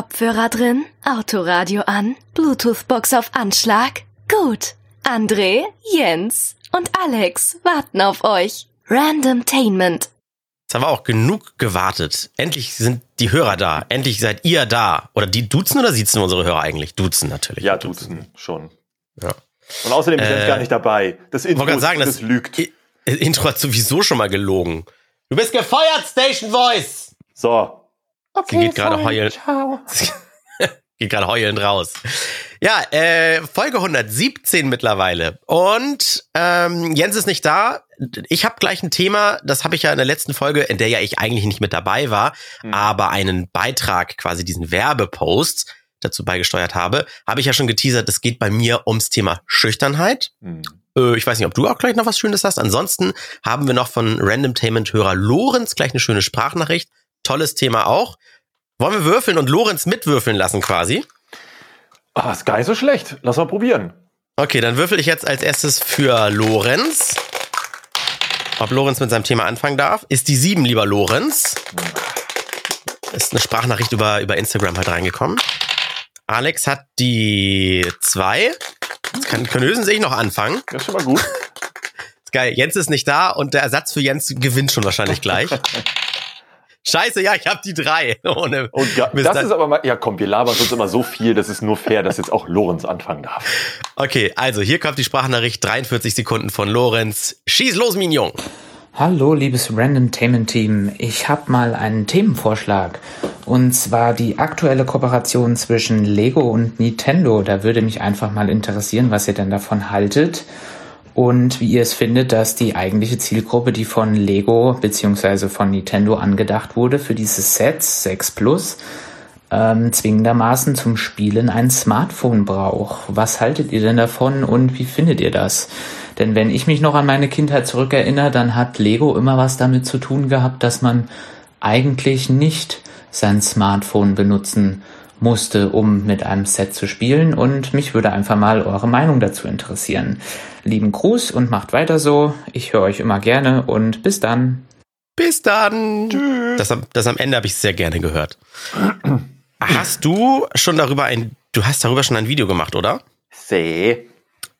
Kopfhörer drin, Autoradio an, Bluetooth-Box auf Anschlag? Gut. André, Jens und Alex warten auf euch. Randomtainment. Jetzt haben wir auch genug gewartet. Endlich sind die Hörer da. Endlich seid ihr da. Oder die duzen oder siezen unsere Hörer eigentlich? Duzen natürlich. Ja, duzen, schon. Ja. Und außerdem sind Äh, gar nicht dabei. Das Intro, sagen, das, das- lügt. I- Intro hat sowieso schon mal gelogen. Du bist gefeuert, Station Voice! So. Sie geht gerade heulen. geht gerade heulend raus. Ja, äh, Folge 117 mittlerweile. Und ähm, Jens ist nicht da. Ich habe gleich ein Thema, das habe ich ja in der letzten Folge, in der ja ich eigentlich nicht mit dabei war, Hm. aber einen Beitrag, quasi diesen Werbepost dazu beigesteuert habe, habe ich ja schon geteasert, es geht bei mir ums Thema Schüchternheit. Hm. Äh, ich weiß nicht, ob du auch gleich noch was Schönes hast. Ansonsten haben wir noch von Randomtainment-Hörer Lorenz gleich eine schöne Sprachnachricht. Tolles Thema auch. Wollen wir würfeln und Lorenz mitwürfeln lassen quasi? Ah, ist gar nicht so schlecht. Lass mal probieren. Okay, dann würfel ich jetzt als erstes für Lorenz. Ob Lorenz mit seinem Thema anfangen darf. Ist die 7, lieber Lorenz. Ist eine Sprachnachricht über, über Instagram halt reingekommen. Alex hat die 2. Jetzt kann Knösen sich noch anfangen. Das ist schon mal gut. Ist geil. Jens ist nicht da und der Ersatz für Jens gewinnt schon wahrscheinlich gleich. Scheiße, ja, ich habe die 3. Ohne Und das dann- ist aber mal, ja komm, wir labern sonst immer so viel, das ist nur fair, dass jetzt auch Lorenz anfangen darf. Okay, also hier kommt die Sprachnachricht 43 Sekunden von Lorenz. Schieß los, Mignon. Hallo, liebes Randomtainment-Team. Ich habe mal einen Themenvorschlag. Und zwar die aktuelle Kooperation zwischen Lego und Nintendo. Da würde mich einfach mal interessieren, was ihr denn davon haltet. Und wie ihr es findet, dass die eigentliche Zielgruppe, die von Lego bzw. von Nintendo angedacht wurde für dieses Set 6 Plus, ähm, zwingendermaßen zum Spielen ein Smartphone braucht. Was haltet ihr denn davon und wie findet ihr das? Denn wenn ich mich noch an meine Kindheit zurückerinnere, dann hat Lego immer was damit zu tun gehabt, dass man eigentlich nicht sein Smartphone benutzen musste, um mit einem Set zu spielen. Und mich würde einfach mal eure Meinung dazu interessieren. Lieben Gruß und macht weiter so. Ich höre euch immer gerne und bis dann. Bis dann. Das, am- das am Ende habe ich sehr gerne gehört. Hast du schon darüber ein, du hast darüber schon ein Video gemacht, oder? See.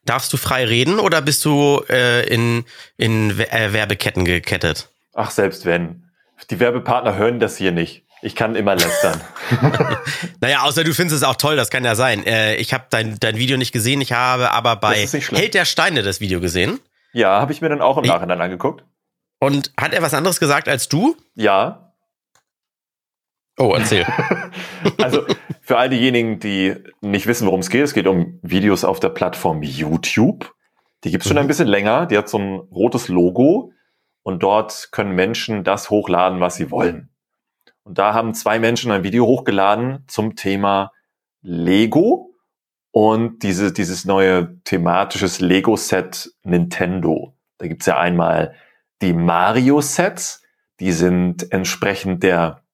Darfst du frei reden oder bist du äh, in, in äh, Werbeketten gekettet? Ach, selbst wenn. Die Werbepartner hören das hier nicht. Ich kann immer lästern. Naja, außer du findest es auch toll, das kann ja sein. Äh, ich habe dein, dein Video nicht gesehen, ich habe aber bei. Held der Steine das Video gesehen. ja, habe ich mir dann auch im Ich- Nachhinein angeguckt. Und hat er was anderes gesagt als du? Ja. Oh, erzähl. Also für all diejenigen, die nicht wissen, worum es geht, es geht um Videos auf der Plattform YouTube. Die gibt's schon Mhm. ein bisschen länger. Die hat so ein rotes Logo und dort können Menschen das hochladen, was sie wollen. Und da haben zwei Menschen ein Video hochgeladen zum Thema Lego und diese, dieses neue thematisches Lego-Set Nintendo. Da gibt's ja einmal die Mario-Sets, die sind entsprechend der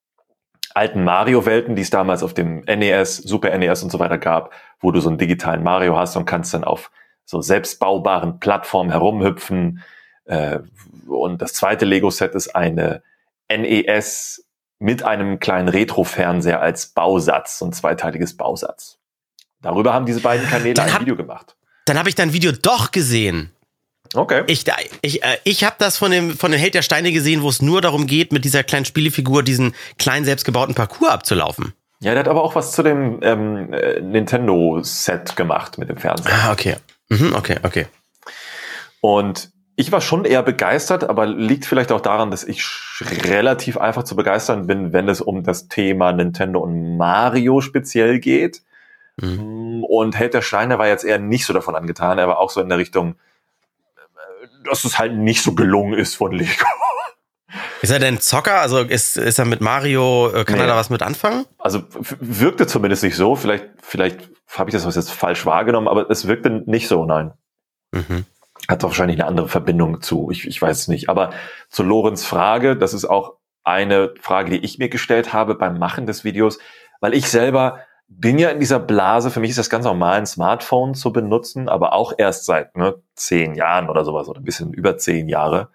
alten Mario-Welten, die es damals auf dem NES, Super NES und so weiter gab, wo du so einen digitalen Mario hast und kannst dann auf so selbstbaubaren Plattformen herumhüpfen. Äh, und das zweite Lego-Set ist eine NES mit einem kleinen Retro-Fernseher als Bausatz, so ein zweiteiliges Bausatz. Darüber haben diese beiden Kanäle Dann ein hab- Video gemacht. Dann habe ich dein Video doch gesehen. Okay. Ich, ich, äh, ich habe das von dem, von dem Held der Steine gesehen, wo es nur darum geht, mit dieser kleinen Spielefigur diesen kleinen selbstgebauten Parcours abzulaufen. Ja, der hat aber auch was zu dem ähm, äh, Nintendo-Set gemacht mit dem Fernseher. Ah, okay. Mhm, okay, okay. Und ich war schon eher begeistert, aber liegt vielleicht auch daran, dass ich relativ einfach zu begeistern bin, wenn es um das Thema Nintendo und Mario speziell geht. Mhm. Und Held der Steine war jetzt eher nicht so davon angetan. Er war auch so in der Richtung, äh, dass es halt nicht so gelungen ist von Lego. Ist er denn Zocker? Also ist, ist er mit Mario, äh, kann Nee. er da was mit anfangen? Also wirkte zumindest nicht so. Vielleicht, vielleicht habe ich das jetzt falsch wahrgenommen, aber es wirkte nicht so, nein. Mhm. Hat wahrscheinlich eine andere Verbindung zu, ich, ich weiß es nicht. Aber zu Lorenz Frage, das ist auch eine Frage, die ich mir gestellt habe beim Machen des Videos, weil ich selber bin ja in dieser Blase, für mich ist das ganz normal, ein Smartphone zu benutzen, aber auch erst seit ne, zehn Jahren oder sowas oder ein bisschen über zehn Jahre.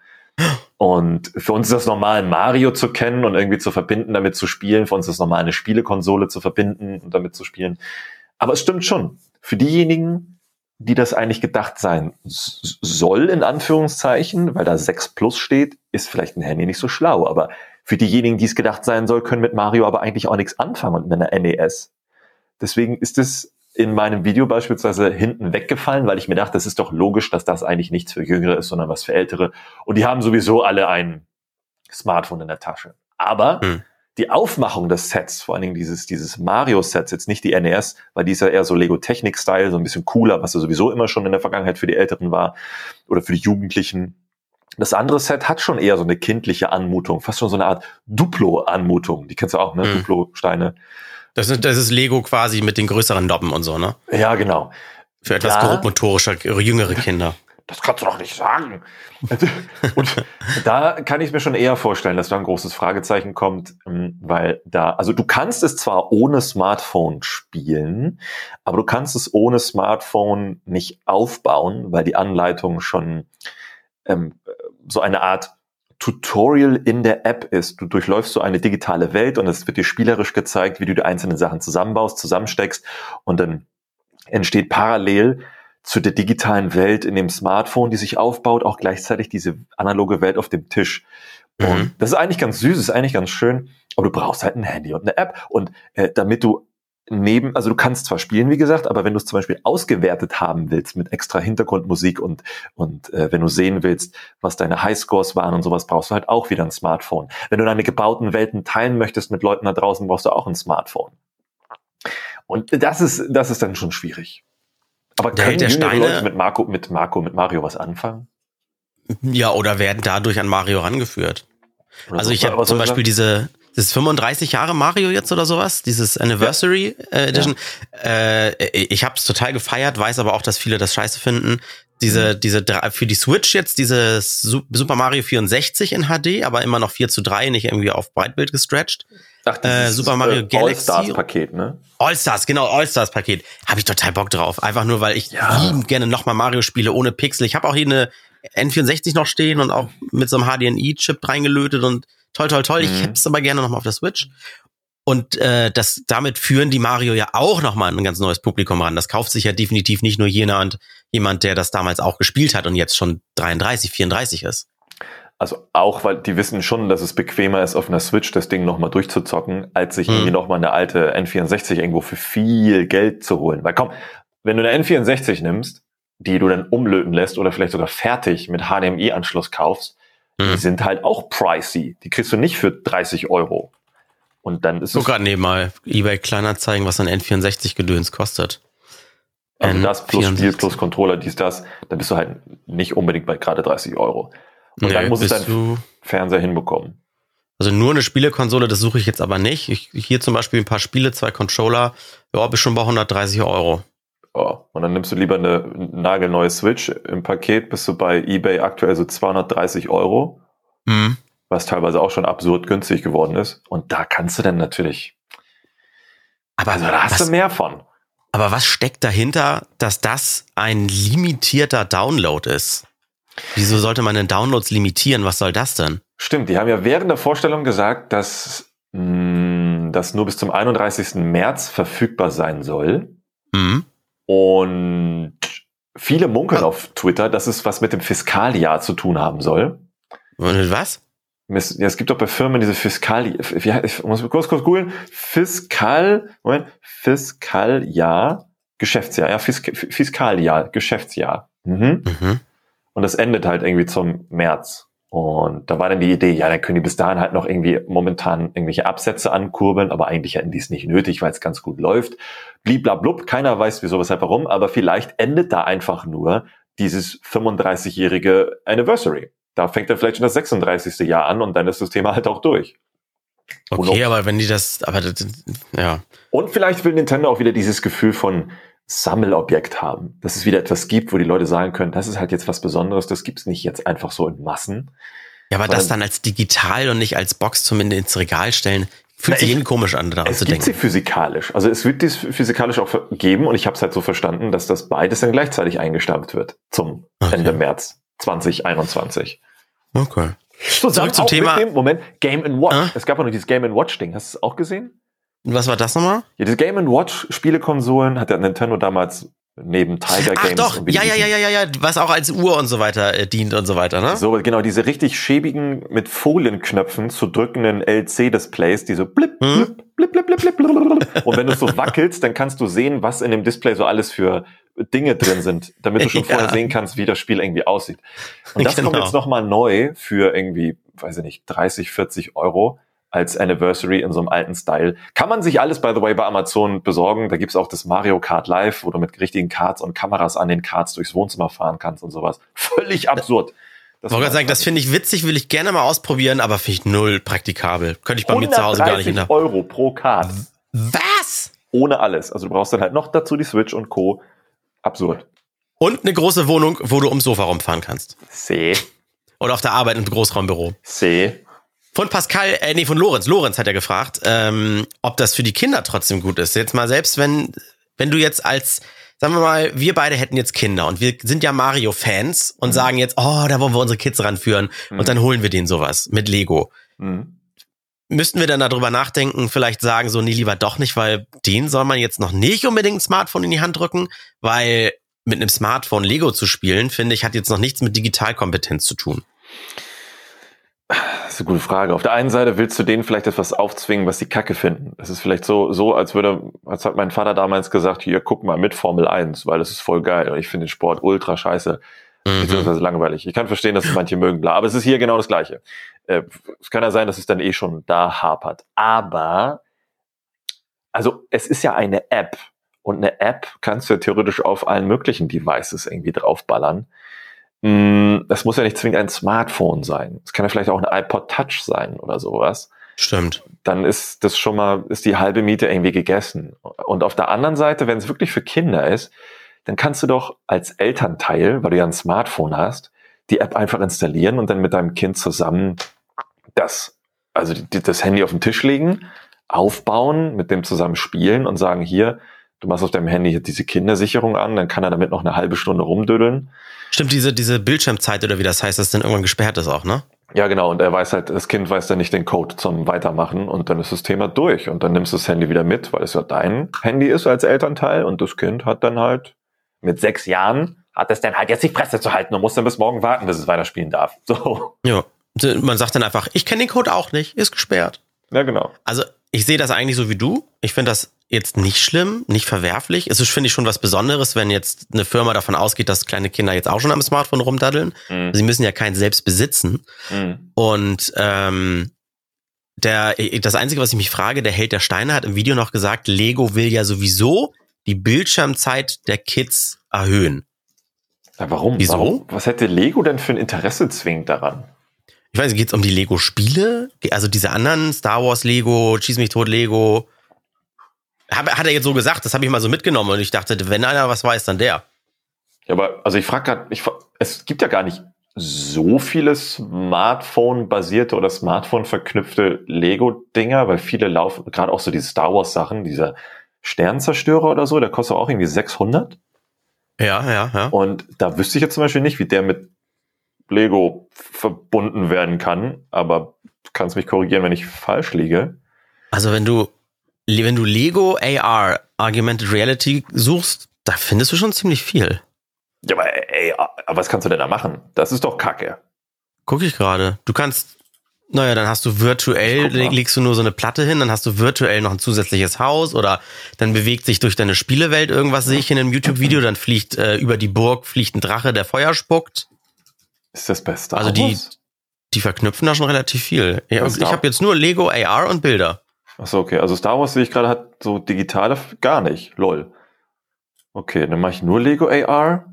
Und für uns ist das normal, Mario zu kennen und irgendwie zu verbinden, damit zu spielen. Für uns ist es normal, eine Spielekonsole zu verbinden und damit zu spielen. Aber es stimmt schon. Für diejenigen, die das eigentlich gedacht sein soll, in Anführungszeichen, weil da 6 Plus steht, ist vielleicht ein Handy nicht so schlau. Aber für diejenigen, die es gedacht sein soll, können mit Mario aber eigentlich auch nichts anfangen und mit einer NES. Deswegen ist es in meinem Video beispielsweise hinten weggefallen, weil ich mir dachte, es ist doch logisch, dass das eigentlich nichts für Jüngere ist, sondern was für Ältere. Und die haben sowieso alle ein Smartphone in der Tasche. Aber hm. Die Aufmachung des Sets, vor allen Dingen dieses, dieses Mario-Sets, jetzt nicht die NES, weil die ist ja eher so Lego-Technik-Style, so ein bisschen cooler, was ja sowieso immer schon in der Vergangenheit für die Älteren war oder für die Jugendlichen. Das andere Set hat schon eher so eine kindliche Anmutung, fast schon so eine Art Duplo-Anmutung. Die kennst du auch, ne? Hm. Duplo-Steine. Das ist, das ist Lego quasi mit den größeren Noppen und so, ne? Ja, genau. Für etwas da, grobmotorischer, jüngere Kinder. Das kannst du doch nicht sagen. und da kann ich mir schon eher vorstellen, dass da ein großes Fragezeichen kommt, ähm, weil da, also du kannst es zwar ohne Smartphone spielen, aber du kannst es ohne Smartphone nicht aufbauen, weil die Anleitung schon ähm, so eine Art Tutorial in der App ist. Du durchläufst so eine digitale Welt und es wird dir spielerisch gezeigt, wie du die einzelnen Sachen zusammenbaust, zusammensteckst und dann entsteht parallel zu der digitalen Welt in dem Smartphone, die sich aufbaut, auch gleichzeitig diese analoge Welt auf dem Tisch. Und mhm. das ist eigentlich ganz süß, ist eigentlich ganz schön, aber du brauchst halt ein Handy und eine App. Und äh, damit du neben, also du kannst zwar spielen, wie gesagt, aber wenn du es zum Beispiel ausgewertet haben willst mit extra Hintergrundmusik und, und äh, wenn du sehen willst, was deine Highscores waren und sowas, brauchst du halt auch wieder ein Smartphone. Wenn du deine gebauten Welten teilen möchtest mit Leuten da draußen, brauchst du auch ein Smartphone. Und das ist, das ist dann schon schwierig. Aber der können der Steine Leute mit Marco, mit Marco, mit Mario was anfangen? Ja, oder werden dadurch an Mario rangeführt. Oder also so, ich habe zum Beispiel diese, das ist 35 Jahre Mario jetzt oder sowas, dieses Anniversary ja. äh, Edition. Ja. Äh, ich habe es total gefeiert, weiß aber auch, dass viele das scheiße finden. Diese, mhm. diese für die Switch jetzt dieses Super Mario 64 in HD, aber immer noch 4 zu 3, nicht irgendwie auf Breitbild gestretched. Ach, äh, Super Mario äh, Galaxy. All-Stars-Paket, ne? All-Stars, genau, All-Stars-Paket. Habe ich total Bock drauf. Einfach nur, weil ich ja. lieben gerne nochmal Mario spiele ohne Pixel. Ich habe auch hier eine N64 noch stehen und auch mit so einem HDMI-Chip reingelötet und toll, toll, toll. Mhm. Ich hab's aber gerne nochmal auf der Switch. Und äh, das, damit führen die Mario ja auch nochmal ein ganz neues Publikum ran. Das kauft sich ja definitiv nicht nur jemand, jemand, der das damals auch gespielt hat und jetzt schon 33, 34 ist. Also auch, weil die wissen schon, dass es bequemer ist, auf einer Switch das Ding nochmal durchzuzocken, als sich hm. irgendwie nochmal eine alte N64 irgendwo für viel Geld zu holen. Weil komm, wenn du eine N64 nimmst, die du dann umlöten lässt oder vielleicht sogar fertig mit HDMI-Anschluss kaufst, die mhm. sind halt auch pricey. Die kriegst du nicht für 30 Euro. Und dann ist Guck es. gerade nebenmal eBay Kleinanzeigen, was ein N64-Gedöns kostet. Also das plus N64. Spiel plus Controller, dies, das, dann bist du halt nicht unbedingt bei gerade 30 Euro. Und nee, dann muss es dein Fernseher hinbekommen. Also nur eine Spielekonsole, das suche ich jetzt aber nicht. Ich, hier zum Beispiel ein paar Spiele, zwei Controller, ja, bis schon bei 130 Euro. Oh, und dann nimmst du lieber eine nagelneue Switch im Paket, bist du bei eBay aktuell so 230 Euro, mhm. was teilweise auch schon absurd günstig geworden ist. Und da kannst du dann natürlich. Aber also, da hast was, du mehr von. Aber was steckt dahinter, dass das ein limitierter Download ist? Wieso sollte man denn Downloads limitieren? Was soll das denn? Stimmt, die haben ja während der Vorstellung gesagt, dass mh, mm, das nur bis zum 31. März verfügbar sein soll. Mhm. Und viele munkeln auf Twitter, dass es was mit dem Fiskaljahr zu tun haben soll. Und was? Ja, es gibt doch bei Firmen diese Fiskal, ich muss kurz kurz googeln, Fiskal, Moment, Fiskaljahr, Geschäftsjahr, ja, Fisk, Fiskaljahr, Geschäftsjahr. Mhm. Mhm. Und das endet halt irgendwie zum März. Und da war dann die Idee, ja, dann können die bis dahin halt noch irgendwie momentan irgendwelche Absätze ankurbeln, aber eigentlich hätten die es nicht nötig, weil es ganz gut läuft. Bliblablub, keiner weiß wieso, weshalb, warum, aber vielleicht endet da einfach nur dieses 35-jährige Anniversary. Da fängt dann vielleicht schon das 36. Jahr an und dann ist das Thema halt auch durch. Okay, aber wenn die das, aber das, ja. Und vielleicht will Nintendo auch wieder dieses Gefühl von, Sammelobjekt haben. Dass es wieder etwas gibt, wo die Leute sagen können, das ist halt jetzt was Besonderes, das gibt's nicht jetzt einfach so in Massen. Ja, aber das dann als digital und nicht als Box zumindest ins Regal stellen, fühlt sich irgendwie komisch an, daran zu denken. Es gibt sie physikalisch. Also es wird dies physikalisch auch geben und ich habe es halt so verstanden, dass das beides dann gleichzeitig eingestampft wird zum okay. Ende März 2021. Okay. Zusammen Zurück zum auch Thema- Mit dem, Moment, Game Watch. Ah? Es gab ja noch dieses Game Watch-Ding. Hast du es auch gesehen? Und was war das nochmal? Ja, diese Game Watch Spielekonsolen hat ja Nintendo damals neben Tiger Ach Games doch, die ja, ja, ja, ja, ja, was auch als Uhr und so weiter äh, dient und so weiter, ne? So, genau, diese richtig schäbigen, mit Folienknöpfen zu drückenden LC-Displays, die so blip, Hm? blip, blip, blip, blip, blip, blip. Und wenn du so wackelst, dann kannst du sehen, was in dem Display so alles für Dinge drin sind, damit du schon Ja. vorher sehen kannst, wie das Spiel irgendwie aussieht. Und das kommt Genau. jetzt nochmal neu für irgendwie, weiß ich nicht, 30, 40 Euro als Anniversary in so einem alten Style. Kann man sich alles, by the way, bei Amazon besorgen. Da gibt's auch das Mario Kart Live, wo du mit richtigen Cards und Kameras an den Cards durchs Wohnzimmer fahren kannst und sowas. Völlig absurd. Das Ich wollte gerade sagen, das finde ich witzig, will ich gerne mal ausprobieren, aber finde ich null praktikabel. Könnte ich bei mir zu Hause gar nicht 130 hinter. Euro pro Card. Was? Ohne alles. Also du brauchst dann halt noch dazu die Switch und Co. Absurd. Und eine große Wohnung, wo du ums Sofa rumfahren kannst. C. Oder auf der Arbeit im Großraumbüro. C. Von Pascal, äh, nee, von Lorenz. Lorenz hat ja gefragt, ähm, ob das für die Kinder trotzdem gut ist. Jetzt mal selbst, wenn, wenn du jetzt als, sagen wir mal, wir beide hätten jetzt Kinder und wir sind ja Mario-Fans und sagen jetzt, oh, da wollen wir unsere Kids ranführen Mhm. und dann holen wir denen sowas mit Lego. Mhm. Müssten wir dann darüber nachdenken, vielleicht sagen so, nee, lieber doch nicht, weil den soll man jetzt noch nicht unbedingt ein Smartphone in die Hand drücken, weil mit einem Smartphone Lego zu spielen, finde ich, hat jetzt noch nichts mit Digitalkompetenz zu tun. Das ist eine gute Frage. Auf der einen Seite willst du denen vielleicht etwas aufzwingen, was sie kacke finden. Das ist vielleicht so, so, als würde, als hat mein Vater damals gesagt, hier, guck mal mit Formel 1, weil das ist voll geil. Und ich finde den Sport ultra scheiße, Mhm. beziehungsweise langweilig. Ich kann verstehen, dass es manche mögen, bla. Aber es ist hier genau das Gleiche. Äh, Es kann ja sein, dass es dann eh schon da hapert. Aber, also, es ist ja eine App. Und eine App kannst du ja theoretisch auf allen möglichen Devices irgendwie draufballern. Mm, Das muss ja nicht zwingend ein Smartphone sein. Es kann ja vielleicht auch ein iPod Touch sein oder sowas. Stimmt. Dann ist das schon mal, ist die halbe Miete irgendwie gegessen. Und auf der anderen Seite, wenn es wirklich für Kinder ist, dann kannst du doch als Elternteil, weil du ja ein Smartphone hast, die App einfach installieren und dann mit deinem Kind zusammen das, also die, das Handy auf den Tisch legen, aufbauen, mit dem zusammen spielen und sagen, hier, du machst auf deinem Handy diese Kindersicherung an, dann kann er damit noch eine halbe Stunde rumdödeln. Stimmt, diese, diese Bildschirmzeit oder wie das heißt, das dann irgendwann gesperrt ist auch, ne? Ja, genau. Und er weiß halt, das Kind weiß dann nicht den Code zum Weitermachen und dann ist das Thema durch. Und dann nimmst du das Handy wieder mit, weil es ja dein Handy ist als Elternteil und das Kind hat dann halt mit sechs Jahren hat es dann halt jetzt die Fresse zu halten und muss dann bis morgen warten, bis es weiterspielen darf. So. Ja. Man sagt dann einfach, ich kenne den Code auch nicht, ist gesperrt. Ja, genau. Also ich sehe das eigentlich so wie du. Ich finde das jetzt nicht schlimm, nicht verwerflich. Es ist, finde ich, schon was Besonderes, wenn jetzt eine Firma davon ausgeht, dass kleine Kinder jetzt auch schon am Smartphone rumdaddeln. Mhm. Sie müssen ja keins selbst besitzen. Mhm. Und ähm, der, das Einzige, was ich mich frage, der Held der Steine hat im Video noch gesagt, Lego will ja sowieso die Bildschirmzeit der Kids erhöhen. Ja, warum? Wieso? Warum? Was hätte Lego denn für ein Interesse zwingend daran? Ich weiß nicht, geht's um die Lego-Spiele? Also diese anderen, Star Wars Lego, Schieß mich tot Lego. Hab, hat er jetzt so gesagt, das habe ich mal so mitgenommen und ich dachte, wenn einer was weiß, dann der. Ja, aber also ich frage gerade, es gibt ja gar nicht so viele Smartphone-basierte oder Smartphone-verknüpfte Lego-Dinger, weil viele laufen, gerade auch so die Star Wars-Sachen, dieser Sternzerstörer oder so, der kostet auch irgendwie 600. Ja, ja, ja. Und da wüsste ich jetzt zum Beispiel nicht, wie der mit Lego verbunden werden kann, aber du kannst mich korrigieren, wenn ich falsch liege. Also wenn du, wenn du Lego AR, Augmented Reality suchst, da findest du schon ziemlich viel. Ja, aber ey, aber was kannst du denn da machen? Das ist doch Kacke. Guck ich gerade. Du kannst, naja, dann hast du virtuell, legst du nur so eine Platte hin, dann hast du virtuell noch ein zusätzliches Haus oder dann bewegt sich durch deine Spielewelt irgendwas, sehe ich in einem YouTube-Video, dann fliegt äh, über die Burg, fliegt ein Drache, der Feuer spuckt. Ist das Beste. Also die- Die verknüpfen da schon relativ viel. Ja, ich habe jetzt nur Lego AR und Bilder. Achso, okay. Also Star Wars sehe ich gerade hat so digitale gar nicht. Lol. Okay, dann mache ich nur Lego AR.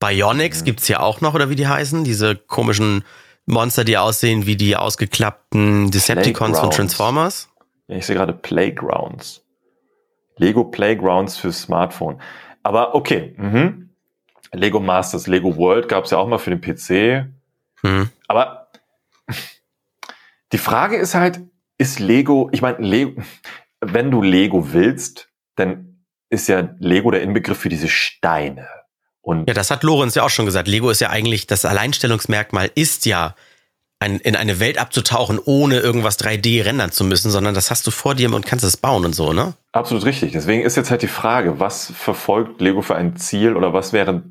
Bionics Mhm. gibt's ja auch noch, oder wie die heißen, diese komischen Monster, die aussehen wie die ausgeklappten Decepticons von. Transformers. Ja, ich sehe gerade Playgrounds. Lego Playgrounds für Smartphone. Aber okay. Mhm. Lego Masters, Lego World gab es ja auch mal für den PC. Hm. Aber die Frage ist halt, ist Lego, ich meine, Lego, wenn du Lego willst, dann ist ja Lego der Inbegriff für diese Steine. Und Ja, das hat Lorenz ja auch schon gesagt. Lego ist ja eigentlich, das Alleinstellungsmerkmal ist ja ein, in eine Welt abzutauchen, ohne irgendwas 3D rendern zu müssen, sondern das hast du vor dir und kannst es bauen und so, ne? Absolut richtig. Deswegen ist jetzt halt die Frage, was verfolgt Lego für ein Ziel oder was wäre,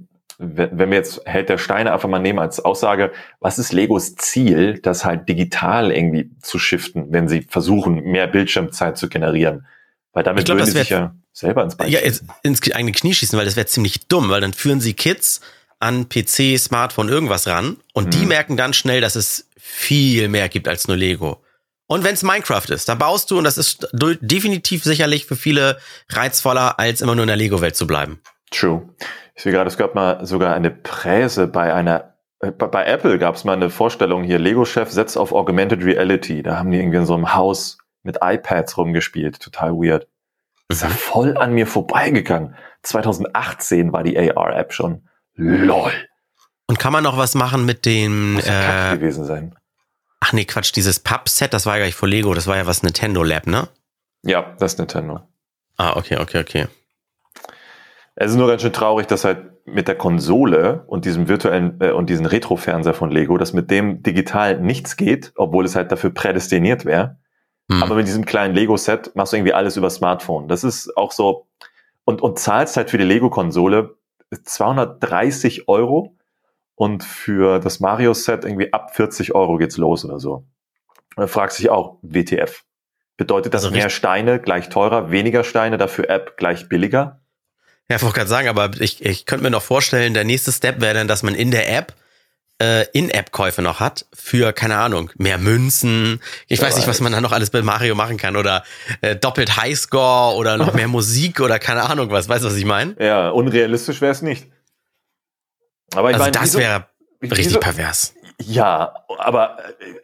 wenn wir jetzt Held der Steine einfach mal nehmen als Aussage, was ist Legos Ziel, das halt digital irgendwie zu shiften, wenn sie versuchen, mehr Bildschirmzeit zu generieren? Weil damit glaub, würden sie sich ja selber ins Bein Ja, schießen. ins eigene Knie schießen, weil das wäre ziemlich dumm, weil dann führen sie Kids an PC, Smartphone, irgendwas ran und die Mhm. merken dann schnell, dass es viel mehr gibt als nur Lego. Und wenn es Minecraft ist, da baust du und das ist definitiv sicherlich für viele reizvoller, als immer nur in der Lego-Welt zu bleiben. True. Ich sehe gerade, es gab mal sogar eine Präse bei einer, äh, bei, Apple gab es mal eine Vorstellung hier, Lego-Chef setzt auf Augmented Reality. Da haben die irgendwie in so einem Haus mit iPads rumgespielt. Total weird. Ist ja voll an mir vorbeigegangen. 2018 war die AR-App schon. LOL. Und kann man noch was machen mit dem, Muss ja äh, gewesen sein. ach nee, Quatsch, dieses Pub-Set, das war ja gar nicht von Lego, das war ja was Nintendo Lab, ne? Ja, das ist Nintendo. Ah, okay, okay, okay. Es ist nur ganz schön traurig, dass halt mit der Konsole und diesem virtuellen äh, und diesen Retro-Fernseher von Lego, dass mit dem digital nichts geht, obwohl es halt dafür prädestiniert wäre. Hm. Aber mit diesem kleinen Lego-Set machst du irgendwie alles über Smartphone. Das ist auch so. Und, und zahlst halt für die Lego-Konsole 230 Euro und für das Mario-Set irgendwie ab 40 Euro geht's los oder so. Und fragst dich auch, WTF. Bedeutet das Also mehr Steine gleich teurer, weniger Steine, dafür App gleich billiger? Ja, ich wollte gerade sagen, aber ich, ich könnte mir noch vorstellen, der nächste Step wäre dann, dass man in der App äh, In-App-Käufe noch hat für, keine Ahnung, mehr Münzen. Ich Wer weiß nicht, was man da noch alles bei Mario machen kann oder äh, doppelt Highscore oder noch mehr Musik oder keine Ahnung was. Weißt du, was ich meine? Ja, unrealistisch wäre es nicht. Aber ich Also meine, das wäre richtig wieso- pervers. Ja, aber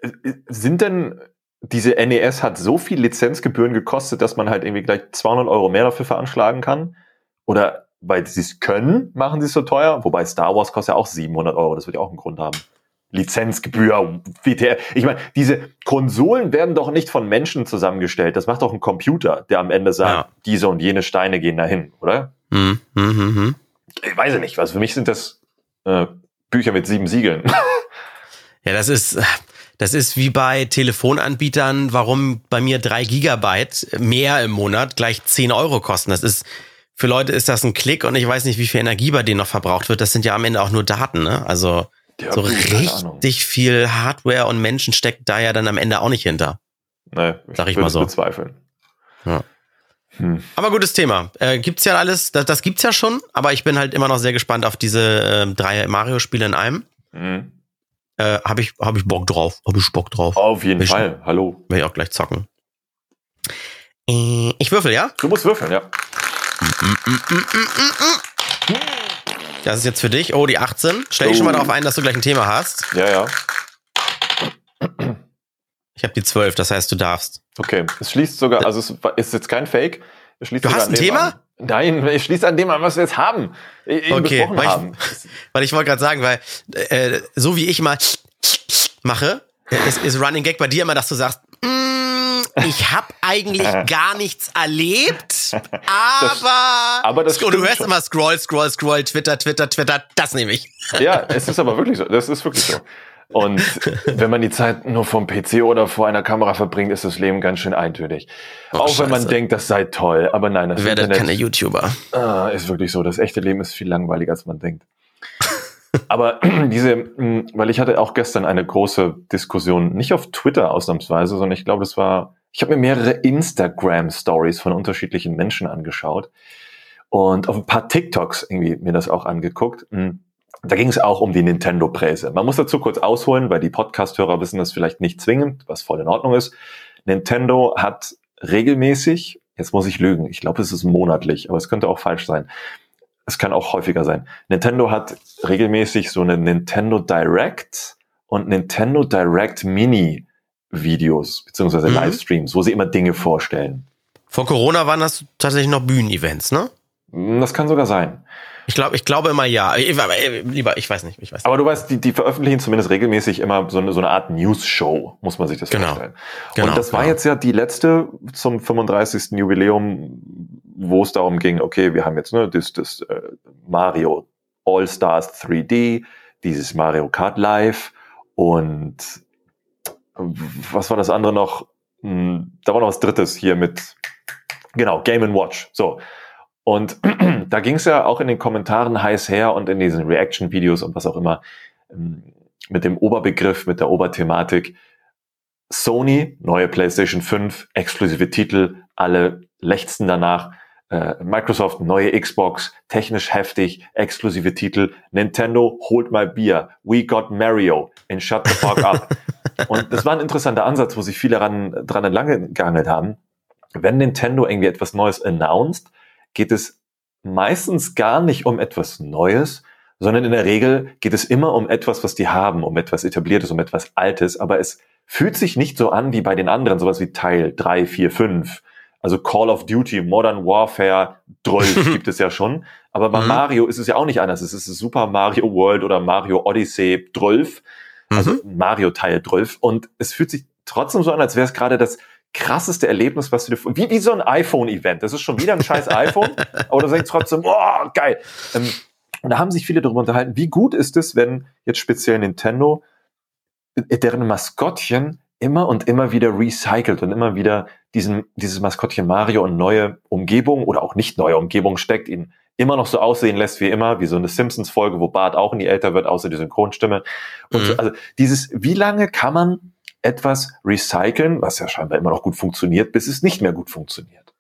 äh, sind denn diese NES hat so viel Lizenzgebühren gekostet, dass man halt irgendwie gleich 200 Euro mehr dafür veranschlagen kann? Oder weil sie es können, machen sie es so teuer? Wobei Star Wars kostet ja auch 700 Euro, das wird ja auch einen Grund haben. Lizenzgebühr, WTF. Ich meine, diese Konsolen werden doch nicht von Menschen zusammengestellt. Das macht doch ein Computer, der am Ende sagt, Ja. diese und jene Steine gehen dahin, oder? Hm, hm, hm, hm. Ich weiß ja nicht, was für mich sind das äh, Bücher mit sieben Siegeln. Ja, das ist, das ist wie bei Telefonanbietern, warum bei mir drei Gigabyte mehr im Monat gleich 10 Euro kosten. Das ist, für Leute ist das ein Klick und ich weiß nicht, wie viel Energie bei denen noch verbraucht wird. Das sind ja am Ende auch nur Daten, ne? Also Ja, so richtig viel Hardware und Menschen steckt da ja dann am Ende auch nicht hinter. Nee, Sag ich mal so. bezweifeln. Ja. Hm. Aber gutes Thema. Äh, gibt's ja alles, das, das gibt's ja schon, aber ich bin halt immer noch sehr gespannt auf diese äh, drei Mario-Spiele in einem. Hm. Äh, hab ich, hab ich Bock drauf. Hab ich Bock drauf. Auf jeden Welchen? Fall. Hallo. Will ich auch gleich zocken. Äh, Ich würfel, ja? Du musst würfeln, ja. Das ist jetzt für dich. Oh, die 18. Stell dich schon mal Oh. darauf ein, dass du gleich ein Thema hast. Ja, ja. Ich habe die 12, das heißt, du darfst. Okay. Es schließt sogar, also es ist jetzt kein Fake. Es schließt Du hast ein Thema? An. Nein, es schließt an dem an, was wir jetzt haben. Okay, weil ich-. Weil ich wollte gerade sagen, weil äh, so wie ich mal mache, äh, ist, ist Running Gag bei dir immer, dass du sagst, "Mm, ich habe eigentlich gar nichts erlebt, aber, aber das und du hörst schon. immer Scroll, Scroll, Scroll, Twitter, Twitter, Twitter, das nehme ich. Ja, es ist aber wirklich so. Das ist wirklich so. Und wenn man die Zeit nur vom PC oder vor einer Kamera verbringt, ist das Leben ganz schön eintönig. Oh, Auch wenn man Scheiße. denkt, das sei toll. Aber nein, das Werdet Internet keine YouTuber. Ah, ist wirklich so. Das echte Leben ist viel langweiliger, als man denkt. Aber diese, mh, weil ich hatte auch gestern eine große Diskussion, nicht auf Twitter ausnahmsweise, sondern ich glaube, das war, ich habe mir mehrere Instagram-Stories von unterschiedlichen Menschen angeschaut und auf ein paar TikToks irgendwie mir das auch angeguckt. Mh, Da ging es auch um die Nintendo-Präse. Man muss dazu kurz ausholen, weil die Podcast-Hörer wissen das vielleicht nicht zwingend, was voll in Ordnung ist. Nintendo hat regelmäßig, jetzt muss ich lügen, ich glaube, es ist monatlich, aber es könnte auch falsch sein. Es kann auch häufiger sein. Nintendo hat regelmäßig so eine Nintendo Direct und Nintendo Direct Mini Videos beziehungsweise Mhm. Livestreams, wo sie immer Dinge vorstellen. Vor Corona waren das tatsächlich noch Bühnenevents, ne? Das kann sogar sein. Ich glaube, ich glaube immer ja. Äh, lieber, ich weiß nicht, ich weiß nicht. Aber du weißt, die, die veröffentlichen zumindest regelmäßig immer so eine, so eine Art News-Show, muss man sich das Genau. vorstellen. Genau, und das war genau. jetzt ja die letzte zum 35. Jubiläum, wo es darum ging, okay, wir haben jetzt ne, das, das äh, Mario All-Stars 3D, dieses Mario Kart Live und was war das andere noch? Hm, da war noch was Drittes hier mit, genau, Game Watch. So. Und da ging es ja auch in den Kommentaren heiß her und in diesen Reaction-Videos und was auch immer ähm, mit dem Oberbegriff, mit der Oberthematik. Sony, neue PlayStation 5, exklusive Titel, alle lechzen danach. Äh, Microsoft, neue Xbox, technisch heftig, exklusive Titel. Nintendo, hold my beer. We got Mario and shut the fuck up. Und das war ein interessanter Ansatz, wo sich viele ran, dran entlang geangelt haben. Wenn Nintendo irgendwie etwas Neues announced, geht es meistens gar nicht um etwas Neues, sondern in der Regel geht es immer um etwas, was die haben, um etwas Etabliertes, um etwas Altes, aber es fühlt sich nicht so an wie bei den anderen, sowas wie Teil 3, 4, 5. Also Call of Duty, Modern Warfare, 12 gibt es ja schon. Aber bei mhm. Mario ist es ja auch nicht anders. Es ist Super Mario World oder Mario Odyssey 12. Also mhm. Mario Teil 12. Und es fühlt sich trotzdem so an, als wäre es gerade das krasseste Erlebnis, was du dir, wie, wie so ein iPhone-Event. Das ist schon wieder ein scheiß iPhone, aber du denkst trotzdem, oh, geil. Ähm, und da haben sich viele darüber unterhalten, wie gut ist es, wenn jetzt speziell Nintendo äh, deren Maskottchen immer und immer wieder recycelt und immer wieder diesen, dieses Maskottchen Mario in neue Umgebungen oder auch nicht neue Umgebungen steckt, ihn immer noch so aussehen lässt wie immer, wie so eine Simpsons-Folge, wo Bart auch nie älter wird, außer die Synchronstimme. Und mhm. so, also dieses, wie lange kann man etwas recyceln, was ja scheinbar immer noch gut funktioniert, bis es nicht mehr gut funktioniert?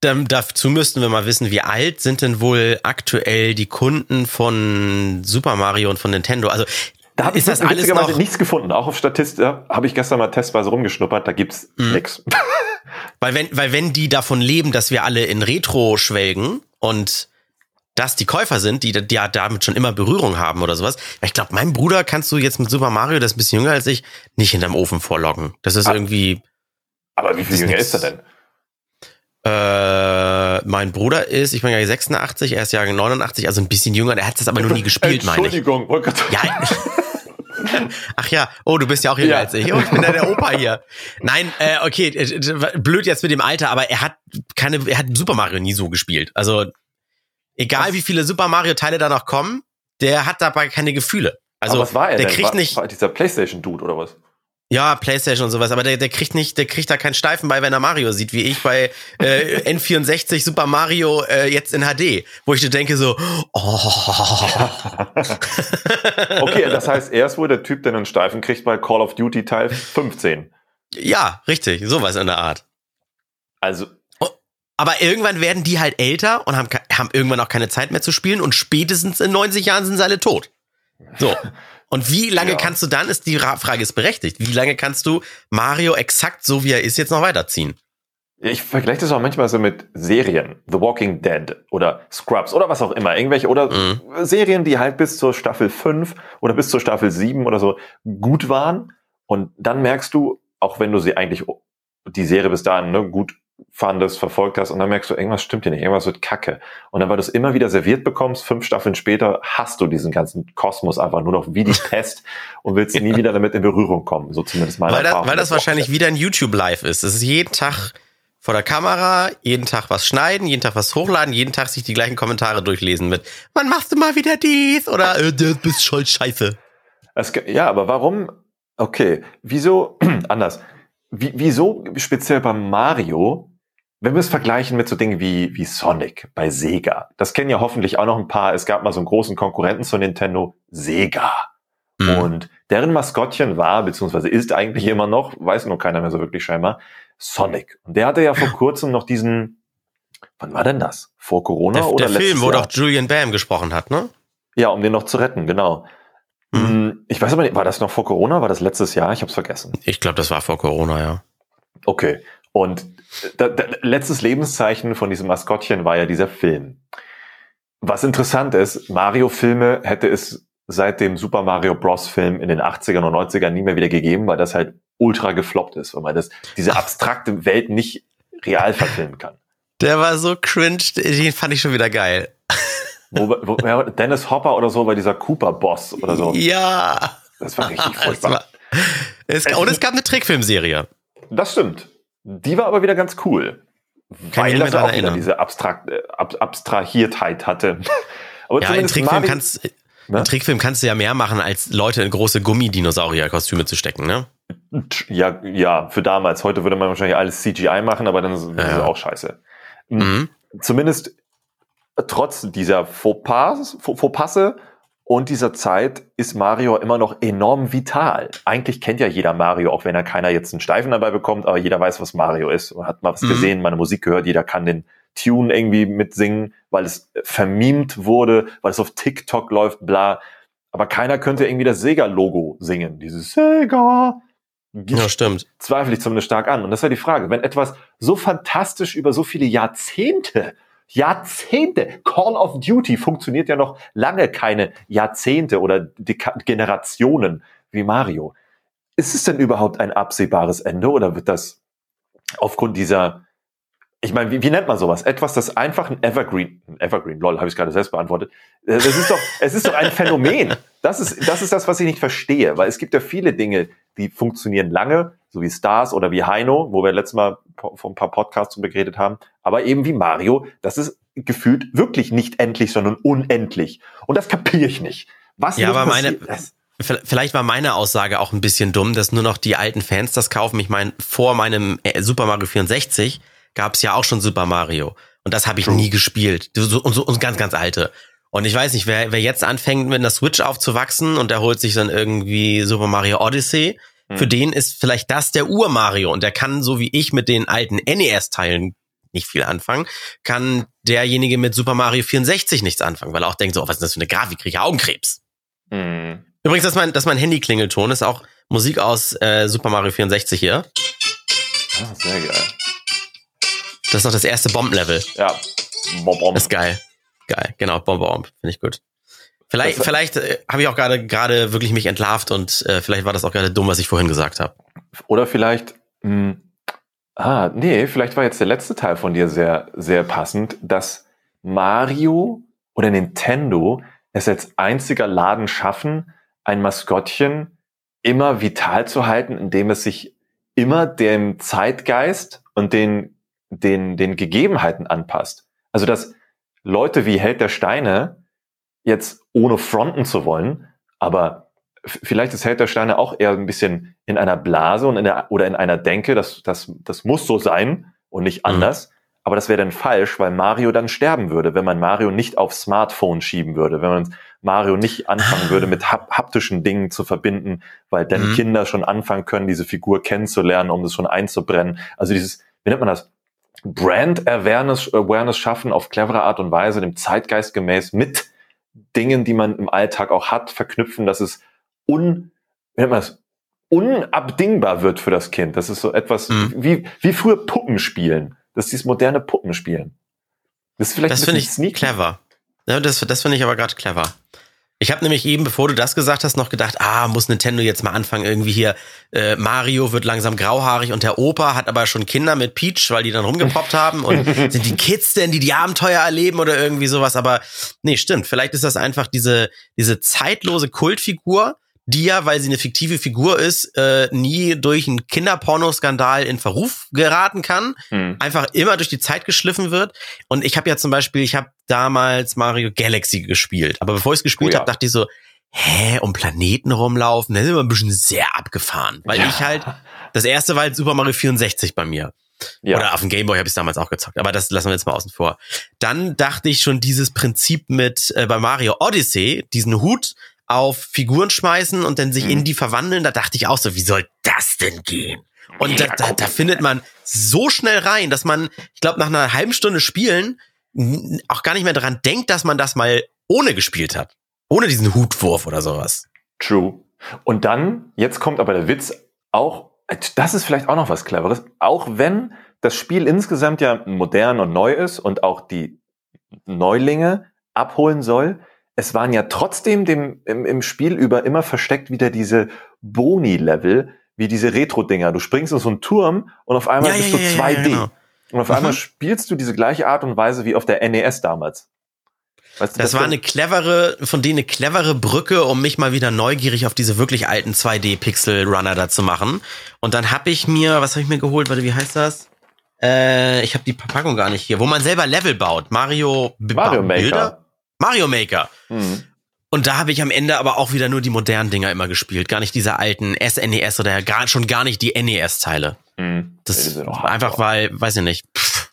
Dann, dazu müssten wir mal wissen, wie alt sind denn wohl aktuell die Kunden von Super Mario und von Nintendo? Also da habe ich das alles noch nichts gefunden. Auch auf Statist habe ich gestern mal testweise rumgeschnuppert, da gibt's mhm. nix. Weil wenn, weil wenn die davon leben, dass wir alle in Retro schwelgen und das die Käufer sind, die, die ja damit schon immer Berührung haben oder sowas. Ich glaube, mein Bruder kannst du jetzt mit Super Mario, das ist ein bisschen jünger als ich, nicht hinterm Ofen vorloggen. Das ist ah, irgendwie. Aber wie viel jünger ist er denn? Äh, mein Bruder ist, ich bin ja 86, er ist ja 89, also ein bisschen jünger. Er hat das aber noch nie gespielt, meine ich. Entschuldigung, oh Gott. Ja, Ach ja, oh, du bist ja auch jünger ja. als ich. Oh, ich bin ja der Opa hier. Nein, äh, okay, blöd jetzt mit dem Alter, aber er hat keine, er hat Super Mario nie so gespielt. Also egal was? wie viele Super Mario Teile da noch kommen, der hat dabei keine Gefühle. Also was war er der denn? kriegt war, nicht war dieser PlayStation Dude oder was? Ja, PlayStation und sowas, aber der, der kriegt nicht, der kriegt da keinen Steifen bei, wenn er Mario sieht, wie ich bei äh, N64 Super Mario äh, jetzt in HD, wo ich denke so, oh. okay, das heißt, er ist wohl der Typ, der einen Steifen kriegt bei Call of Duty Teil 15. Ja, richtig, sowas in der Art. Also. Oh, aber irgendwann werden die halt älter und haben, haben irgendwann auch keine Zeit mehr zu spielen und spätestens in 90 Jahren sind sie alle tot. So. Und wie lange ja. kannst du dann, ist die Frage ist berechtigt, wie lange kannst du Mario exakt so wie er ist jetzt noch weiterziehen? Ich vergleiche das auch manchmal so mit Serien, The Walking Dead oder Scrubs oder was auch immer, irgendwelche oder mhm. Serien, die halt bis zur Staffel 5 oder bis zur Staffel 7 oder so gut waren und dann merkst du, auch wenn du sie eigentlich die Serie bis dahin ne, gut fandest, verfolgt hast und dann merkst du, irgendwas stimmt hier nicht, irgendwas wird kacke. Und dann, weil du es immer wieder serviert bekommst, fünf Staffeln später, hast du diesen ganzen Kosmos einfach nur noch wie die Pest und willst ja. nie wieder damit in Berührung kommen. So zumindest mal. Weil, das, weil das wahrscheinlich wieder ein YouTube Live ist. Es ist jeden Tag vor der Kamera, jeden Tag was schneiden, jeden Tag was hochladen, jeden Tag sich die gleichen Kommentare durchlesen mit, wann machst du mal wieder dies? Oder, äh, du bist schon scheiße. Es, ja, aber warum? Okay, wieso, anders wie, wieso speziell beim Mario, wenn wir es vergleichen mit so Dingen wie, wie Sonic bei Sega, das kennen ja hoffentlich auch noch ein paar, es gab mal so einen großen Konkurrenten zu Nintendo, Sega. Mhm. Und deren Maskottchen war, beziehungsweise ist eigentlich immer noch, weiß nur keiner mehr so wirklich scheinbar, Sonic. Und der hatte ja vor kurzem noch diesen, wann war denn das? Vor Corona der, oder Der Film, wo Jahr? doch Julian Bam gesprochen hat, ne? Ja, um den noch zu retten, genau. Mhm. Hm, ich weiß aber nicht, war das noch vor Corona? War das letztes Jahr? Ich habe es vergessen. Ich glaube, das war vor Corona, ja. Okay. Und da, da, letztes Lebenszeichen von diesem Maskottchen war ja dieser Film. Was interessant ist, Mario-Filme hätte es seit dem Super Mario Bros. Film in den 80ern und 90ern nie mehr wieder gegeben, weil das halt ultra gefloppt ist, weil man das, diese abstrakte Welt nicht real verfilmen kann. Der war so cringe, den fand ich schon wieder geil. Wo, wo, Dennis Hopper oder so bei dieser Cooper-Boss oder so. Ja. Das war richtig furchtbar. War, es, und es gab eine Trickfilmserie. Das stimmt. Die war aber wieder ganz cool. Kann weil das auch wieder diese Abstrakt, äh, Ab Abstrahiertheit hatte. aber ja, in Trickfilm, kannst, ne? in Trickfilm kannst du ja mehr machen, als Leute in große Gummidinosaurier-Kostüme zu stecken, ne? Ja, ja, für damals. Heute würde man wahrscheinlich alles CGI machen, aber dann ist es Ja. auch scheiße. Hm, Mhm. Zumindest trotz dieser Fauxpas, Faux- Fauxpasse und dieser Zeit ist Mario immer noch enorm vital. Eigentlich kennt ja jeder Mario, auch wenn er keiner jetzt einen Steifen dabei bekommt, aber jeder weiß, was Mario ist. Man hat mal was Mhm. gesehen, meine Musik gehört, jeder kann den Tune irgendwie mitsingen, weil es vermimt wurde, weil es auf TikTok läuft, bla. Aber keiner könnte irgendwie das Sega-Logo singen. Dieses Sega. Ja, stimmt. zweifle ich zumindest stark an. Und das war die Frage, wenn etwas so fantastisch über so viele Jahrzehnte, Jahrzehnte, Call of Duty funktioniert ja noch lange keine Jahrzehnte oder Deka Generationen wie Mario. Ist es denn überhaupt ein absehbares Ende oder wird das aufgrund dieser, ich meine, wie, wie nennt man sowas? Etwas, das einfach ein Evergreen, ein Evergreen, lol, habe ich gerade selbst beantwortet. Äh, Das ist doch, es ist doch ein Phänomen. Das ist, das ist das, was ich nicht verstehe, weil es gibt ja viele Dinge, die funktionieren lange, so wie Stars oder wie Heino, wo wir letztes Mal vor ein paar Podcasts drüber geredet haben, aber eben wie Mario, das ist gefühlt wirklich nicht endlich, sondern unendlich. Und das kapiere ich nicht. Was Ja, aber meine- Vielleicht war meine Aussage auch ein bisschen dumm, dass nur noch die alten Fans das kaufen. Ich meine, vor meinem äh, Super Mario 64 gab es ja auch schon Super Mario. Und das habe ich True. nie gespielt. Und so und ganz, ganz alte. Und ich weiß nicht, wer, wer jetzt anfängt, mit einer Switch aufzuwachsen und der holt sich dann irgendwie Super Mario Odyssey, Hm. für den ist vielleicht das der Ur-Mario. Und der kann, so wie ich, mit den alten NES-Teilen nicht viel anfangen, kann derjenige mit Super Mario 64 nichts anfangen, weil er auch denkt, so, oh, was ist das für eine Grafik, kriege ich Augenkrebs. Hm. Übrigens, das ist mein, das ist mein Handy-Klingelton, ist auch Musik aus äh, Super Mario 64 hier. Ah, sehr geil. Das ist doch das erste Bombenlevel. Ja. Bom, bom. Das ist geil. Geil, genau, Bomb Bomb, finde ich gut. Vielleicht, Das- vielleicht äh, habe ich auch gerade gerade wirklich mich entlarvt und äh, vielleicht war das auch gerade dumm, was ich vorhin gesagt habe. Oder vielleicht, mh, ah, nee, vielleicht war jetzt der letzte Teil von dir sehr, sehr passend, dass Mario oder Nintendo es als einziger Laden schaffen, ein Maskottchen immer vital zu halten, indem es sich immer dem Zeitgeist und den, den, den Gegebenheiten anpasst. Also, dass Leute wie Held der Steine jetzt ohne fronten zu wollen, aber vielleicht ist Held der Steine auch eher ein bisschen in einer Blase und in der, oder in einer Denke, das, das, das muss so sein und nicht Mhm. anders. Aber das wäre dann falsch, weil Mario dann sterben würde, wenn man Mario nicht aufs Smartphone schieben würde, wenn man Mario nicht anfangen würde, mit hap haptischen Dingen zu verbinden, weil dann Mhm. Kinder schon anfangen können, diese Figur kennenzulernen, um das schon einzubrennen. Also dieses, wie nennt man das? Brand Awareness, Awareness schaffen auf clevere Art und Weise, dem Zeitgeist gemäß mit Dingen, die man im Alltag auch hat, verknüpfen, dass es un, wie nennt man das? unabdingbar wird für das Kind. Das ist so etwas Mhm. wie, wie früher Puppenspielen. Das ist dieses moderne Puppenspielen. Das ist vielleicht Das finde ich sneaky. clever. Ja, das das finde ich aber gerade clever. Ich habe nämlich eben, bevor du das gesagt hast, noch gedacht, ah, muss Nintendo jetzt mal anfangen, irgendwie hier, äh, Mario wird langsam grauhaarig und der Opa hat aber schon Kinder mit Peach, weil die dann rumgepoppt haben und sind die Kids denn, die die Abenteuer erleben oder irgendwie sowas, aber nee, stimmt, vielleicht ist das einfach diese, diese zeitlose Kultfigur, die ja, weil sie eine fiktive Figur ist, äh, nie durch einen Kinderpornoskandal in Verruf geraten kann, Hm. einfach immer durch die Zeit geschliffen wird. Und ich habe ja zum Beispiel, ich habe damals Mario Galaxy gespielt. Aber bevor ich es gespielt Oh ja. habe, dachte ich so, hä, um Planeten rumlaufen, das ist immer ein bisschen sehr abgefahren. Weil Ja. ich halt, das erste war halt Super Mario 64 bei mir. Ja. Oder auf dem Gameboy habe ich damals auch gezockt. Aber das lassen wir jetzt mal außen vor. Dann dachte ich schon dieses Prinzip mit äh, bei Mario Odyssey, diesen Hut auf Figuren schmeißen und dann sich Mhm. in die verwandeln, da dachte ich auch so, wie soll das denn gehen? Und da, da, da findet man so schnell rein, dass man, ich glaube, nach einer halben Stunde Spielen auch gar nicht mehr daran denkt, dass man das mal ohne gespielt hat. Ohne diesen Hutwurf oder sowas. True. Und dann, jetzt kommt aber der Witz, auch, das ist vielleicht auch noch was Cleveres, auch wenn das Spiel insgesamt ja modern und neu ist und auch die Neulinge abholen soll, es waren ja trotzdem dem, im, im Spiel über immer versteckt wieder diese Boni-Level, wie diese Retro-Dinger. Du springst in so einen Turm und auf einmal Ja, bist ja, du ja, ja, 2D. ja, genau. Und auf einmal Mhm. spielst du diese gleiche Art und Weise wie auf der NES damals. Weißt du, Das war wär- eine clevere, von denen eine clevere Brücke, um mich mal wieder neugierig auf diese wirklich alten 2D-Pixel-Runner da zu machen. Und dann habe ich mir, was habe ich mir geholt? Warte, wie heißt das? Äh, ich habe die Verpackung gar nicht hier, wo man selber Level baut. Mario, Mario Bilder? Mario Maker. Mhm. Und da habe ich am Ende aber auch wieder nur die modernen Dinger immer gespielt, gar nicht diese alten SNES oder gar, schon gar nicht die NES-Teile. Mhm. Das sind auch einfach weil, weiß ich nicht. Pff,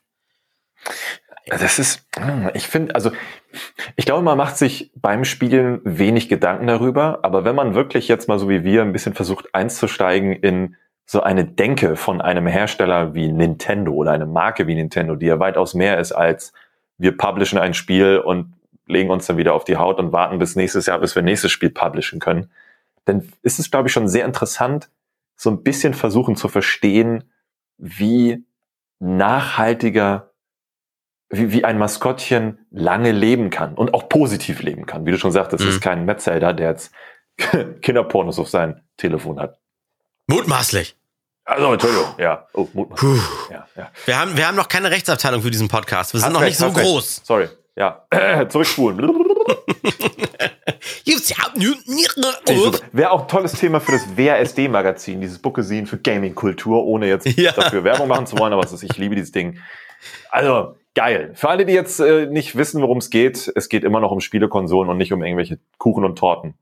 Das ist, hm, ich finde, also ich glaube, man macht sich beim Spielen wenig Gedanken darüber, aber wenn man wirklich jetzt mal so wie wir ein bisschen versucht einzusteigen in so eine Denke von einem Hersteller wie Nintendo oder eine Marke wie Nintendo, die ja weitaus mehr ist als wir publishen ein Spiel und legen uns dann wieder auf die Haut und warten bis nächstes Jahr, bis wir nächstes Spiel publishen können, dann ist es, glaube ich, schon sehr interessant, so ein bisschen versuchen zu verstehen, wie nachhaltiger wie, wie ein Maskottchen lange leben kann und auch positiv leben kann. Wie du schon sagtest, es Mhm. ist kein Metzelder, der jetzt Kinderpornos auf sein Telefon hat. mutmaßlich. Also, Entschuldigung, ja. Oh, Mut. Puh. Ja, ja. Wir haben, wir haben noch keine Rechtsabteilung für diesen Podcast. Wir sind Hast noch recht, nicht so hast recht. groß. Sorry, ja. Zurückspulen. Wäre auch ein tolles Thema für das WASD-Magazin, dieses Bookesin für Gaming-Kultur, ohne jetzt Ja. dafür Werbung machen zu wollen, aber es ist, ich liebe dieses Ding. Also, geil. Für alle, die jetzt äh, nicht wissen, worum es geht, es geht immer noch um Spielekonsolen und nicht um irgendwelche Kuchen und Torten.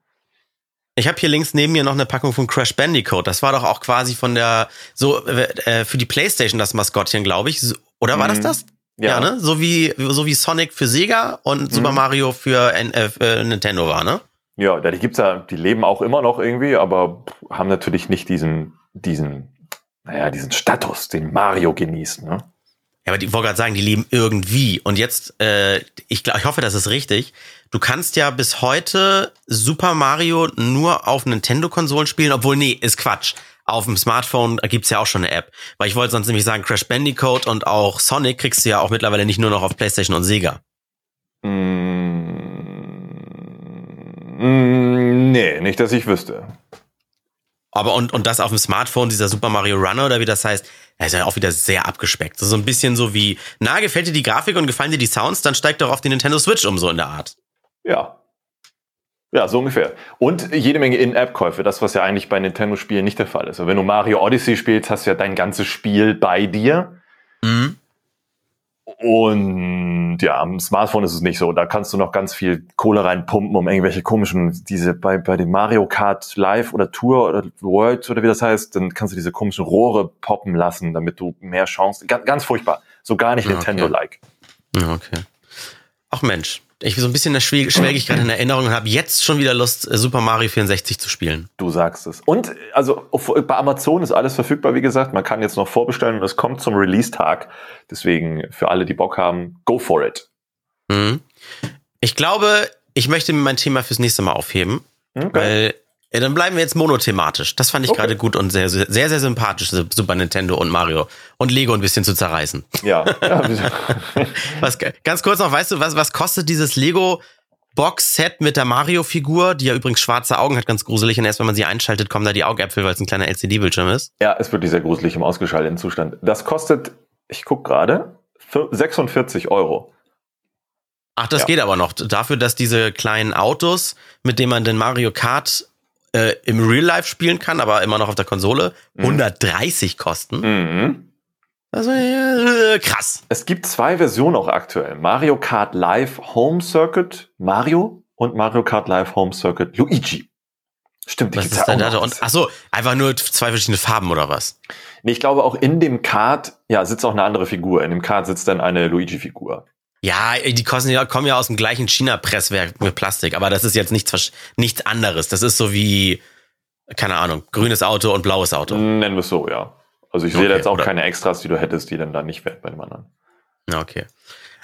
Ich habe hier links neben mir noch eine Packung von Crash Bandicoot. Das war doch auch quasi von der, so äh, für die Playstation das Maskottchen, glaube ich. Oder war das Mhm. das? Ja, ne? So wie, so wie Sonic für Sega und Super Mhm. Mario für, N- äh, Nintendo war, ne? Ja, die gibt's ja, die leben auch immer noch irgendwie, aber haben natürlich nicht diesen, diesen, naja, diesen Status, den Mario genießt, ne? Ja, aber die wollte gerade sagen, die leben irgendwie. Und jetzt, äh, ich, glaub, ich hoffe, das ist richtig. Du kannst ja bis heute Super Mario nur auf Nintendo-Konsolen spielen, obwohl, nee, ist Quatsch. Auf dem Smartphone gibt's ja auch schon eine App. Weil ich wollte sonst nämlich sagen, Crash Bandicoot und auch Sonic kriegst du ja auch mittlerweile nicht nur noch auf PlayStation und Sega. Mm, nee, nicht, dass ich wüsste. Aber und, und das auf dem Smartphone, dieser Super Mario Runner oder wie das heißt, das ist ja auch wieder sehr abgespeckt. So ein bisschen so wie, na, gefällt dir die Grafik und gefallen dir die Sounds, dann steig doch auf die Nintendo Switch um, so in der Art. Ja. Ja, so ungefähr. Und jede Menge In-App-Käufe, das, was ja eigentlich bei Nintendo-Spielen nicht der Fall ist. Also wenn du Mario Odyssey spielst, hast du ja dein ganzes Spiel bei dir. Mhm. Und ja, am Smartphone ist es nicht so. Da kannst du noch ganz viel Kohle reinpumpen, um irgendwelche komischen, diese bei, bei dem Mario Kart Live oder Tour oder World oder wie das heißt, dann kannst du diese komischen Rohre poppen lassen, damit du mehr Chancen. Ganz, ganz furchtbar. So gar nicht Okay. Nintendo-like. Ja, okay. Ach Mensch, ich so ein bisschen schwelge ich gerade in Erinnerung und habe jetzt schon wieder Lust, äh, Super Mario 64 zu spielen. Du sagst es. Und also auf- bei Amazon ist alles verfügbar, wie gesagt. Man kann jetzt noch vorbestellen und es kommt zum Release-Tag. Deswegen für alle, die Bock haben, go for it. Mhm. Ich glaube, ich möchte mir mein Thema fürs nächste Mal aufheben, Okay. weil ja, dann bleiben wir jetzt monothematisch. Das fand ich Okay. gerade gut und sehr, sehr, sehr, sehr sympathisch, Super Nintendo und Mario und Lego ein bisschen zu zerreißen. Ja. Was, ganz kurz noch, weißt du, was, was kostet dieses Lego Box-Set mit der Mario-Figur, die ja übrigens schwarze Augen hat, ganz gruselig. Und erst wenn man sie einschaltet, kommen da die Augäpfel, weil es ein kleiner LCD-Bildschirm ist. ja, ist wirklich sehr gruselig im ausgeschalteten Zustand. Das kostet, ich guck gerade, fü- 46 Euro. Ach, das Ja. geht aber noch. Dafür, dass diese kleinen Autos, mit denen man den Mario Kart äh, im Real Life spielen kann, aber immer noch auf der Konsole, Mhm. 130 kosten. Mhm. Also äh, krass. Es gibt zwei Versionen auch aktuell. Mario Kart Live Home Circuit Mario und Mario Kart Live Home Circuit Luigi. Stimmt, Was ist denn da? Und ach so, einfach nur zwei verschiedene Farben oder was? Nee, ich glaube auch in dem Kart, ja, sitzt auch eine andere Figur. In dem Kart sitzt dann eine Luigi-Figur. Ja, die kosten ja, kommen ja aus dem gleichen China-Presswerk mit Plastik, aber das ist jetzt nichts, nichts anderes. Das ist so wie, keine Ahnung, grünes Auto und blaues Auto. Nennen wir es so, ja. Also ich sehe Okay, da jetzt auch oder- keine Extras, die du hättest, die dann da nicht wären bei dem anderen. Okay.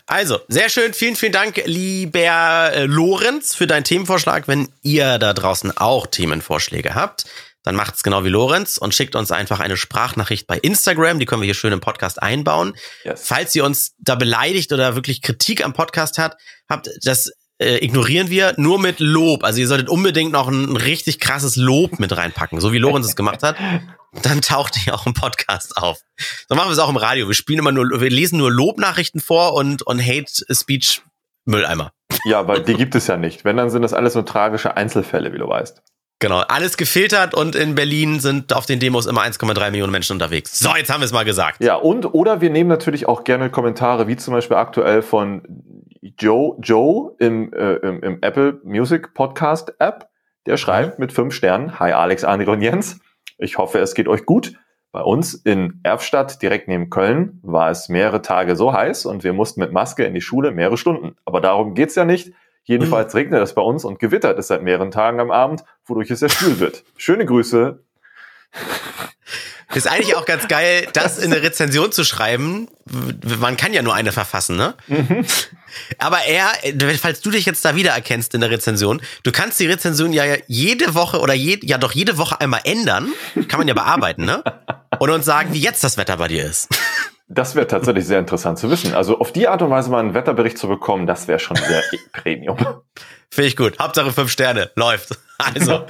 Also, sehr schön. Vielen, vielen Dank, lieber äh, Lorenz, für deinen Themenvorschlag. Wenn ihr da draußen auch Themenvorschläge habt, dann macht's genau wie Lorenz und schickt uns einfach eine Sprachnachricht bei Instagram. Die können wir hier schön im Podcast einbauen. Yes. Falls ihr uns da beleidigt oder wirklich Kritik am Podcast hat, habt, das äh, ignorieren wir nur mit Lob. Also ihr solltet unbedingt noch ein, ein richtig krasses Lob mit reinpacken, so wie Lorenz es gemacht hat. Dann taucht ihr auch im Podcast auf. So machen wir es auch im Radio. Wir spielen immer nur, wir lesen nur Lobnachrichten vor und, und Hate Speech Mülleimer. Ja, weil die gibt es ja nicht. Wenn, dann sind das alles nur tragische Einzelfälle, wie du weißt. Genau, alles gefiltert und in Berlin sind auf den Demos immer 1,3 Millionen Menschen unterwegs. So, jetzt haben wir es mal gesagt. Ja, und oder wir nehmen natürlich auch gerne Kommentare, wie zum Beispiel aktuell von Joe, Joe im, äh, im, im Apple Music Podcast App, der schreibt mit fünf Sternen, Hi Alex, André und Jens. Ich hoffe, es geht euch gut. Bei uns in Erfstadt, direkt neben Köln, war es mehrere Tage so heiß und wir mussten mit Maske in die Schule mehrere Stunden. Aber darum geht's ja nicht. Jedenfalls regnet es bei uns und gewittert es seit mehreren Tagen am Abend, wodurch es sehr schwül wird. Schöne Grüße. Ist eigentlich auch ganz geil, das in eine Rezension zu schreiben. Man kann ja nur eine verfassen, ne? Mhm. Aber er, falls du dich jetzt da wiedererkennst in der Rezension, du kannst die Rezension ja jede Woche oder je, ja doch jede Woche einmal ändern. Kann man ja bearbeiten, ne? Und uns sagen, wie jetzt das Wetter bei dir ist. Das wäre tatsächlich sehr interessant zu wissen. Also auf die Art und Weise mal einen Wetterbericht zu bekommen, das wäre schon sehr Premium. Finde ich gut. Hauptsache fünf Sterne. Läuft. Also,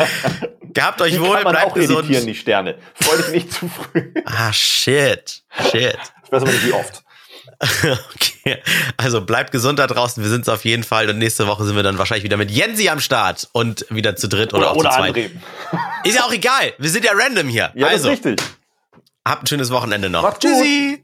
gehabt euch Die wohl, kann man bleibt auch gesund. editieren, die Sterne. Freu dich nicht zu früh. Ah, shit. Shit. Ich weiß aber nicht, wie oft. Okay. Also bleibt gesund da draußen. Wir sind es auf jeden Fall. Und nächste Woche sind wir dann wahrscheinlich wieder mit Jensi am Start und wieder zu dritt oder, Oder, auch oder zu zweit. André. Ist ja auch egal. Wir sind ja random hier. Ja, also, richtig. habt ein schönes Wochenende noch. Macht's gut. Tschüssi.